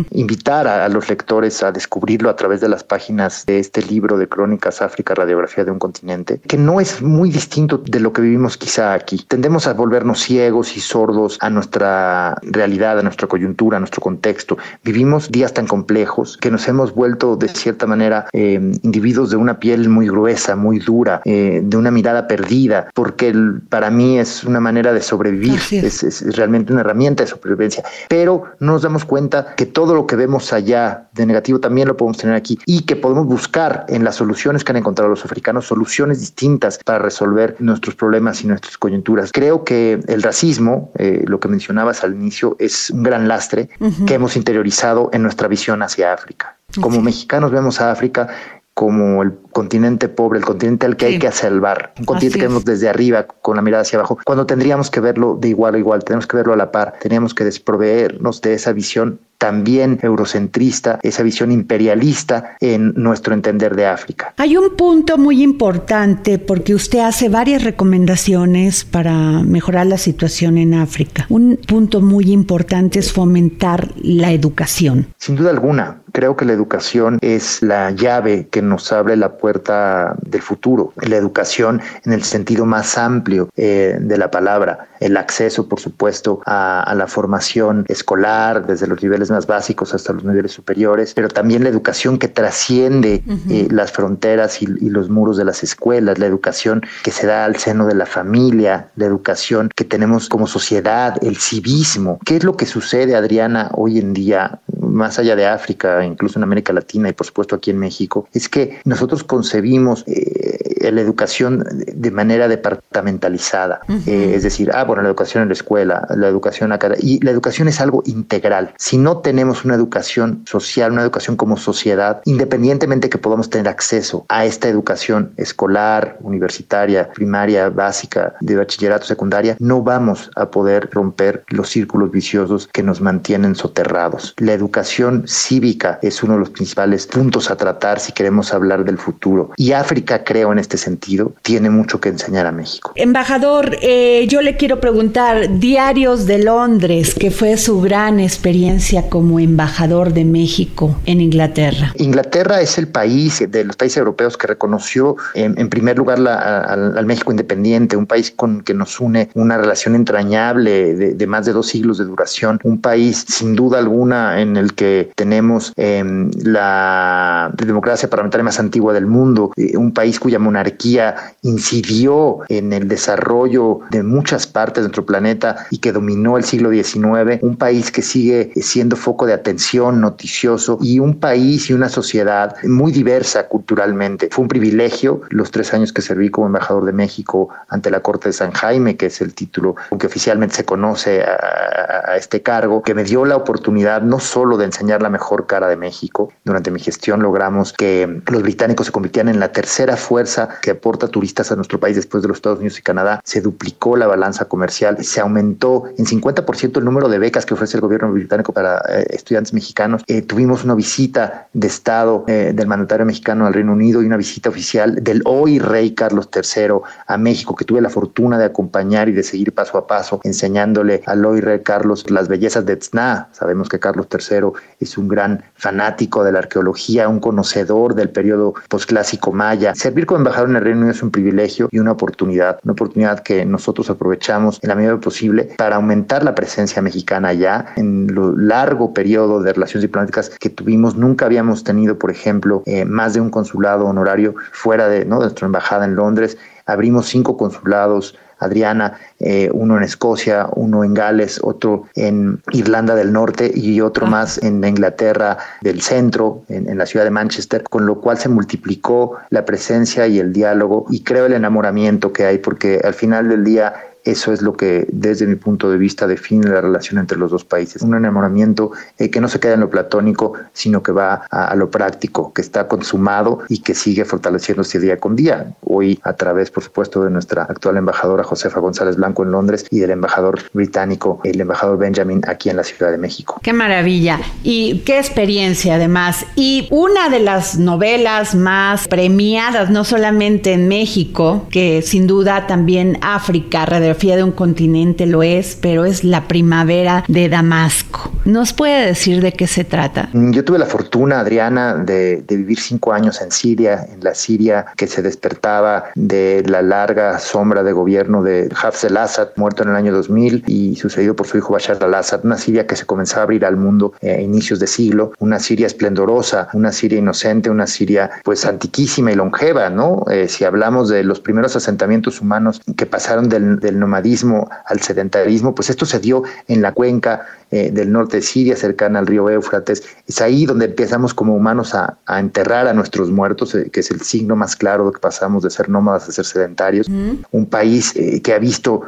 invitar a los lectores a descubrirlo a través de las páginas de este libro de Crónicas África, Radiografía de un Continente, que no es muy distinto de lo que vivimos quizá aquí. Tendemos a volvernos ciegos y sordos a nuestra realidad, a nuestra coyuntura, a nuestro contexto. Vivimos días tan complejos que nos hemos vuelto de cierta manera eh, individuos de una piel muy gruesa, muy dura, eh, de una mirada perdida, porque para mí es una manera de sobrevivir, es. es realmente una herramienta de supervivencia. Pero no nos damos cuenta que todo lo que vemos allá de negativo también lo podemos tener aquí y que podemos buscar en las soluciones que han encontrado los africanos soluciones distintas para resolver nuestros problemas y nuestras coyunturas. Creo que el racismo, eh, lo que mencionabas al inicio, es un gran lastre que hemos interiorizado en nuestra visión hacia África. Como mexicanos vemos a África como el continente pobre, el continente al que hay que salvar, un continente que vemos desde arriba con la mirada hacia abajo, cuando tendríamos que verlo de igual a igual, tenemos que verlo a la par, teníamos que desproveernos de esa visión también eurocentrista, esa visión imperialista en nuestro entender de África. Hay un punto muy importante porque usted hace varias recomendaciones para mejorar la situación en África. Un punto muy importante es fomentar la educación. Sin duda alguna, creo que la educación es la llave que nos abre la puerta del futuro. La educación en el sentido más amplio eh, de la palabra. El acceso, por supuesto, a la formación escolar desde los niveles más básicos hasta los niveles superiores, pero también la educación que trasciende eh, las fronteras y, los muros de las escuelas, la educación que se da al seno de la familia, la educación que tenemos como sociedad, el civismo. ¿Qué es lo que sucede, Adriana, hoy en día, más allá de África, incluso en América Latina y por supuesto aquí en México? Es que nosotros concebimos eh, la educación de manera departamentalizada, eh, es decir, ah, bueno, la educación en la escuela, la educación acá, y la educación es algo integral. Si no tenemos una educación social, una educación como sociedad, independientemente que podamos tener acceso a esta educación escolar, universitaria, primaria, básica, de bachillerato, secundaria, no vamos a poder romper los círculos viciosos que nos mantienen soterrados. La educación cívica es uno de los principales puntos a tratar si queremos hablar del futuro. Y África, creo, en este sentido, tiene mucho que enseñar a México. Embajador, eh, yo le quiero preguntar, Diarios de Londres, que fue su gran experiencia como embajador de México en Inglaterra. Inglaterra es el país de los países europeos que reconoció en, primer lugar al, México independiente, un país con que nos une una relación entrañable de, más de dos siglos de duración, un país sin duda alguna en el que tenemos em, la democracia parlamentaria más antigua del mundo, eh, un país cuya monarquía incidió en el desarrollo de muchas partes de nuestro planeta y que dominó el siglo XIX, un país que sigue siendo foco de atención noticioso y un país y una sociedad muy diversa culturalmente. Fue un privilegio los tres años que serví como embajador de México ante la Corte de San Jaime, que es el título que oficialmente se conoce a, a este cargo, que me dio la oportunidad no solo de enseñar la mejor cara de México, durante mi gestión logramos que los británicos se convirtieran en la tercera fuerza que aporta turistas a nuestro país después de los Estados Unidos y Canadá, se duplicó la balanza comercial, se aumentó en 50% el número de becas que ofrece el gobierno británico para eh, estudiantes mexicanos. Eh, tuvimos una visita de Estado eh, del mandatario mexicano al Reino Unido y una visita oficial del hoy rey Carlos III a México, que tuve la fortuna de acompañar y de seguir paso a paso, enseñándole al hoy rey Carlos las bellezas de Tzna. Sabemos que Carlos III es un gran fanático de la arqueología, un conocedor del periodo posclásico maya. Servir como embajador en el Reino Unido es un privilegio y una oportunidad, una oportunidad que nosotros aprovechamos en la medida posible para aumentar la presencia mexicana allá en lo largo periodo de relaciones diplomáticas que tuvimos. Nunca habíamos tenido, por ejemplo, eh, más de un consulado honorario fuera de, ¿no? de nuestra embajada en Londres. Abrimos cinco consulados Adriana, eh, uno en Escocia, uno en Gales, otro en Irlanda del Norte y otro ah. más en Inglaterra del centro, en, en, la ciudad de Manchester, con lo cual se multiplicó la presencia y el diálogo y creo el enamoramiento que hay, porque al final del día eso es lo que desde mi punto de vista define la relación entre los dos países. Un enamoramiento eh, que no se queda en lo platónico, sino que va a, lo práctico, que está consumado y que sigue fortaleciéndose día con día. Hoy a través, por supuesto, de nuestra actual embajadora Josefa González Blanco en Londres y del embajador británico, el embajador Benjamin, aquí en la Ciudad de México. Qué maravilla y qué experiencia además. Y una de las novelas más premiadas, no solamente en México, que sin duda también África, de un continente lo es, pero es la primavera de Damasco. ¿Nos puede decir de qué se trata? Mm, yo tuve la fortuna, Adriana, de, vivir cinco años en Siria, en la Siria que se despertaba de la larga sombra de gobierno de Hafez al-Assad, muerto en el año 2000 y sucedido por su hijo Bashar al-Assad, una Siria que se comenzaba a abrir al mundo a inicios de siglo, una Siria esplendorosa, una Siria inocente, una Siria pues antiquísima y longeva, ¿no? Eh, si hablamos de los primeros asentamientos humanos que pasaron del nomadismo al sedentarismo, pues esto se dio en la cuenca eh, del norte de Siria, cercana al río Éufrates. Es ahí donde empezamos como humanos a, enterrar a nuestros muertos, eh, que es el signo más claro de que pasamos de ser nómadas a ser sedentarios. Un país eh, que ha visto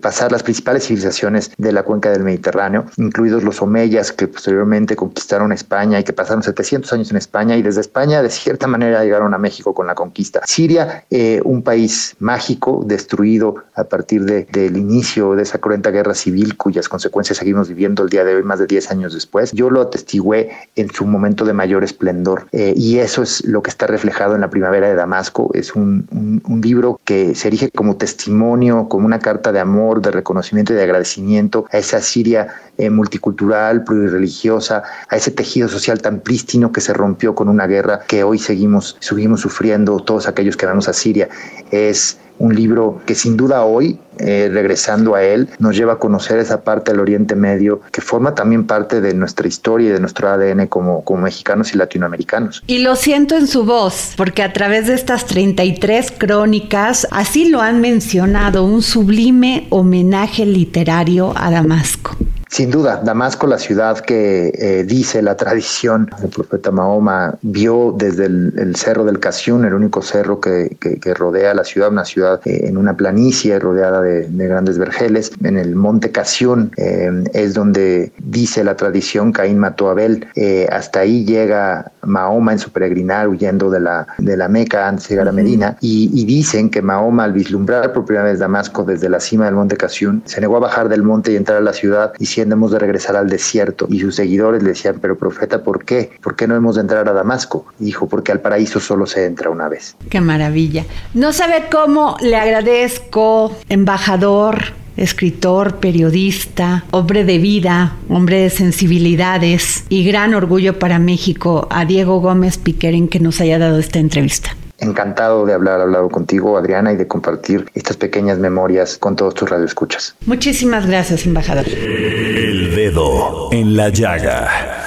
pasar las principales civilizaciones de la cuenca del Mediterráneo, incluidos los omeyas que posteriormente conquistaron España y que pasaron 700 años en España y desde España de cierta manera llegaron a México con la conquista. Siria, un país mágico, destruido a partir de, del inicio de esa cruenta guerra civil cuyas consecuencias seguimos viviendo el día de hoy, más de 10 años después, yo lo atestigué en su momento de mayor esplendor. Eh, y eso es lo que está reflejado en la primavera de Damasco. Es un, libro que se erige como testimonio, como una carta de amor, de reconocimiento y de agradecimiento a esa Siria eh, multicultural, plurireligiosa, a ese tejido social tan prístino que se rompió con una guerra que hoy seguimos, seguimos sufriendo todos aquellos que vamos a Siria. Es un libro que sin duda hoy, eh, regresando a él, nos lleva a conocer esa parte del Oriente Medio que forma también parte de nuestra historia y de nuestro ADN como, como mexicanos y latinoamericanos. Y lo siento en su voz, porque a través de estas 33 crónicas, así lo han mencionado, un sublime homenaje literario a Damasco. Sin duda, Damasco, la ciudad que eh, dice la tradición, el profeta Mahoma vio desde el, cerro del Casiún, el único cerro que, rodea la ciudad, una ciudad eh, en una planicie rodeada de, grandes vergeles. En el monte Casiún eh, es donde dice la tradición Caín mató a Abel. hasta ahí llega Mahoma en su peregrinar huyendo de la, de la Meca antes de llegar a Medina y, y, dicen que Mahoma al vislumbrar por primera vez Damasco desde la cima del monte Casiún se negó a bajar del monte y entrar a la ciudad diciendo hemos de regresar al desierto y sus seguidores le decían pero profeta ¿por qué? ¿por qué no hemos de entrar a Damasco? Y dijo porque al paraíso solo se entra una vez. Qué maravilla. No sabe cómo le agradezco, embajador, escritor, periodista, hombre de vida, hombre de sensibilidades y gran orgullo para México a Diego Gómez Piquerín que nos haya dado esta entrevista. Encantado de hablar hablado contigo, Adriana, y de compartir estas pequeñas memorias con todos tus radioescuchas. Muchísimas gracias, embajador. El dedo en la llaga.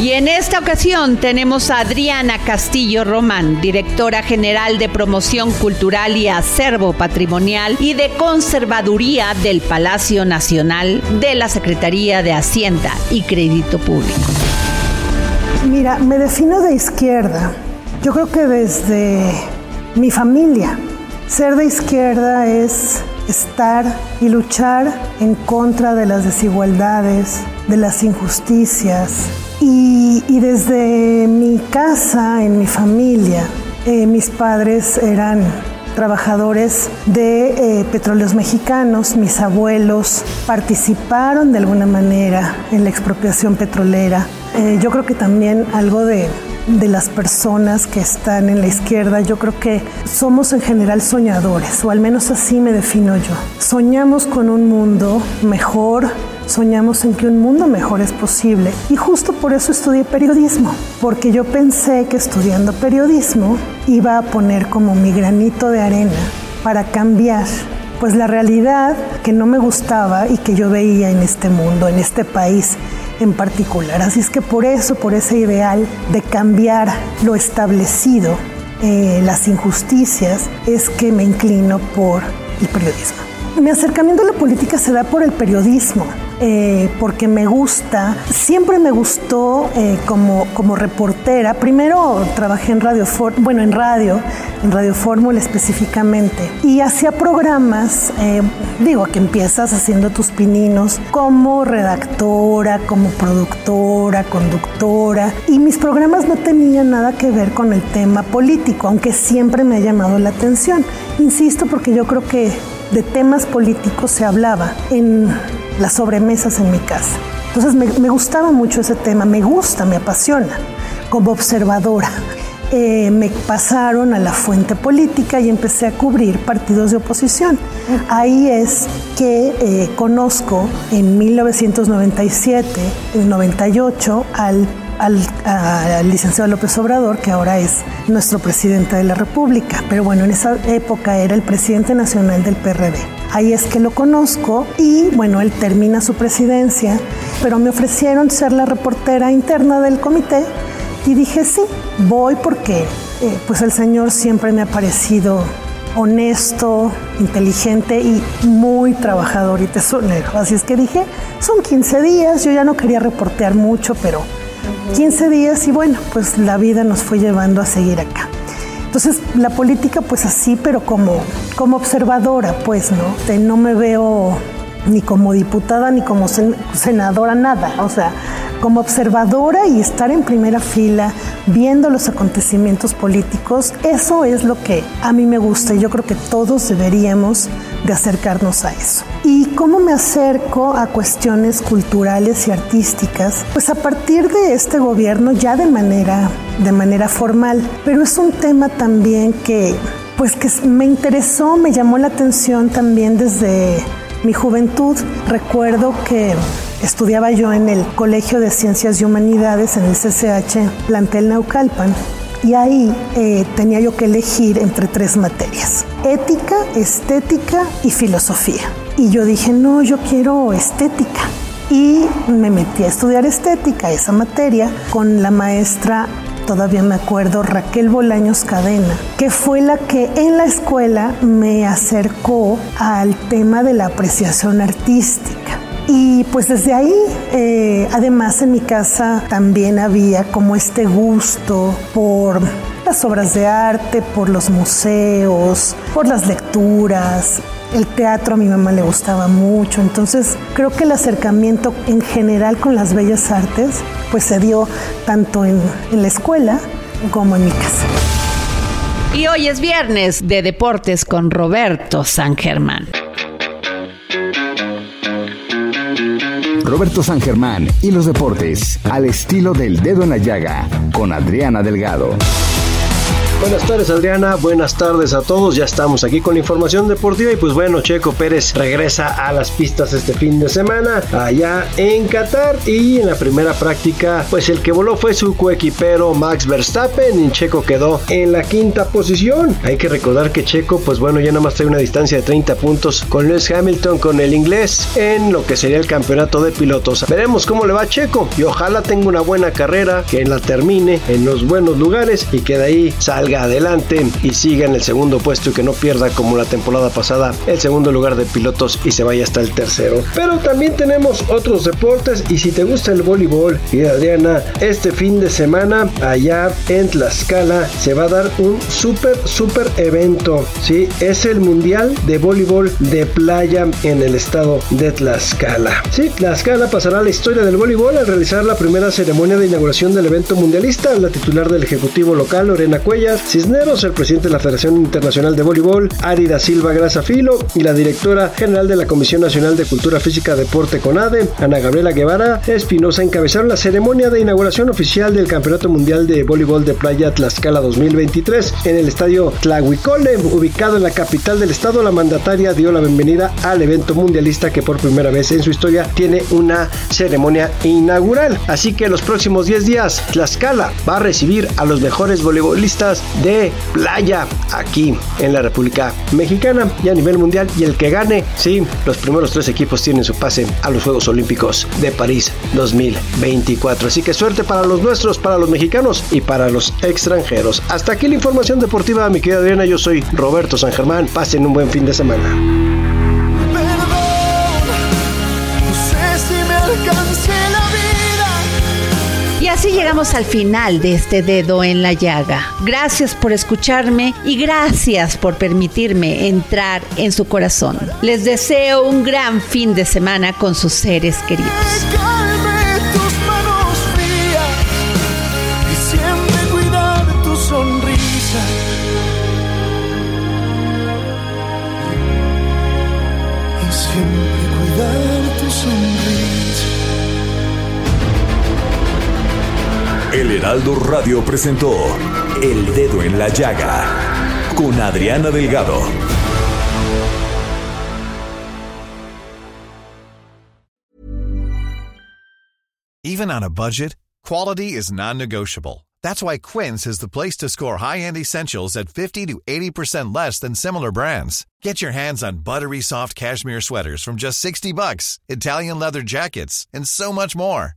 Y en esta ocasión tenemos a Adriana Castillo Román, directora general de Promoción Cultural y Acervo Patrimonial y de Conservaduría del Palacio Nacional de la Secretaría de Hacienda y Crédito Público. Mira, me defino de izquierda. Yo creo que desde mi familia, ser de izquierda es estar y luchar en contra de las desigualdades, de las injusticias. Y, desde mi casa, en mi familia, eh, mis padres eran trabajadores de eh, petróleos mexicanos, mis abuelos participaron de alguna manera en la expropiación petrolera. Eh, yo creo que también algo de, de las personas que están en la izquierda, yo creo que somos en general soñadores, o al menos así me defino yo. Soñamos con un mundo mejor, soñamos en que un mundo mejor es posible. Y justo por eso estudié periodismo, porque yo pensé que estudiando periodismo iba a poner como mi granito de arena para cambiar pues la realidad que no me gustaba y que yo veía en este mundo, en este país en particular. Así es que por eso, por ese ideal de cambiar lo establecido, eh, las injusticias, es que me inclino por el periodismo. Mi acercamiento a la política se da por el periodismo. Eh, porque me gusta, siempre me gustó eh, como, como reportera. Primero trabajé en Radio, bueno, en radio, en Radio Fórmula específicamente, y hacía programas, eh, digo, que empiezas haciendo tus pininos como redactora, como productora, conductora, y mis programas no tenían nada que ver con el tema político, aunque siempre me ha llamado la atención. Insisto, porque yo creo que de temas políticos se hablaba en las sobremesas en mi casa. Entonces me, me gustaba mucho ese tema, me gusta, me apasiona como observadora. Eh, me pasaron a la fuente política y empecé a cubrir partidos de oposición. Ahí es que eh, conozco en 1997, en 98, al, al, al, licenciado López Obrador, que ahora es nuestro presidente de la República. Pero bueno, en esa época era el presidente nacional del PRD. Ahí es que lo conozco y bueno, él termina su presidencia, pero me ofrecieron ser la reportera interna del comité y dije, sí, voy porque eh, pues el Señor siempre me ha parecido honesto, inteligente y muy trabajador y tesonero. Así es que dije, son 15 días, yo ya no quería reportear mucho, pero 15 días y bueno, pues la vida nos fue llevando a seguir acá. Entonces, la política pues así, pero como, como observadora, pues, ¿no? No me veo ni como diputada ni como senadora, nada. O sea, como observadora y estar en primera fila viendo los acontecimientos políticos, eso es lo que a mí me gusta y yo creo que todos deberíamos de acercarnos a eso. ¿Y cómo me acerco a cuestiones culturales y artísticas? Pues a partir de este gobierno ya de manera, de manera formal, pero es un tema también que pues que me interesó, me llamó la atención también desde mi juventud. Recuerdo que Estudiaba yo en el Colegio de Ciencias y Humanidades en el CCH Plantel Naucalpan y ahí eh, tenía yo que elegir entre tres materias, ética, estética y filosofía. Y yo dije, no, yo quiero estética. y me metí a estudiar estética, esa materia, con la maestra todavía me acuerdo, Raquel Bolaños Cadena, que fue la que en la escuela me acercó al tema de la apreciación artística. Y pues desde ahí, eh, además en mi casa también había como este gusto por las obras de arte, por los museos, por las lecturas. El teatro a mi mamá le gustaba mucho, entonces creo que el acercamiento en general con las bellas artes pues se dio tanto en, en la escuela como en mi casa. Y hoy es viernes de deportes con Roberto San Germán. Roberto San Germán y los deportes al estilo del dedo en la llaga con Adriana Delgado. Buenas tardes Adriana, buenas tardes a todos, ya estamos aquí con la información deportiva y pues bueno, Checo Pérez regresa a las pistas este fin de semana allá en Qatar y en la primera práctica pues el que voló fue su coequipero Max Verstappen y Checo quedó en la quinta posición. Hay que recordar que Checo pues bueno ya nada más trae una distancia de 30 puntos con Lewis Hamilton con el inglés en lo que sería el campeonato de pilotos. Veremos cómo le va a Checo y ojalá tenga una buena carrera, que la termine en los buenos lugares y que de ahí salga adelante y siga en el segundo puesto y que no pierda como la temporada pasada el segundo lugar de pilotos y se vaya hasta el tercero. Pero también tenemos otros deportes y si te gusta el voleibol y Adriana, este fin de semana allá en Tlaxcala se va a dar un súper súper evento. Sí, es el Mundial de Voleibol de Playa en el estado de Tlaxcala. Sí, Tlaxcala pasará la historia del voleibol al realizar la primera ceremonia de inauguración del evento mundialista. La titular del Ejecutivo local, Lorena Cisneros, el presidente de la Federación Internacional de Voleibol, Ari da Silva Filo, y la directora general de la Comisión Nacional de Cultura Física Deporte CONADE, Ana Gabriela Guevara Espinosa, encabezaron la ceremonia de inauguración oficial del Campeonato Mundial de Voleibol de Playa Tlaxcala 2023 en el estadio Tlahuicole, ubicado en la capital del estado. La mandataria dio la bienvenida al evento mundialista que por primera vez en su historia tiene una ceremonia inaugural. Así que los próximos 10 días, Tlaxcala va a recibir a los mejores voleibolistas de playa aquí en la República Mexicana y a nivel mundial. Y el que gane, sí, los primeros tres equipos tienen su pase a los Juegos Olímpicos de París 2024. Así que suerte para los nuestros, para los mexicanos y para los extranjeros. Hasta aquí la información deportiva, mi querida Adriana. Yo soy Roberto San Germán. Pasen un buen fin de semana. Así llegamos al final de este dedo en la llaga. Gracias por escucharme y gracias por permitirme entrar en su corazón. Les deseo un gran fin de semana con sus seres queridos. Heraldo Radio presentó El Dedo en la Llaga con Adriana Delgado. Even on a budget, quality is non-negotiable. That's why Quince is the place to score high-end essentials at 50 to 80% less than similar brands. Get your hands on buttery soft cashmere sweaters from just 60 bucks, Italian leather jackets, and so much more.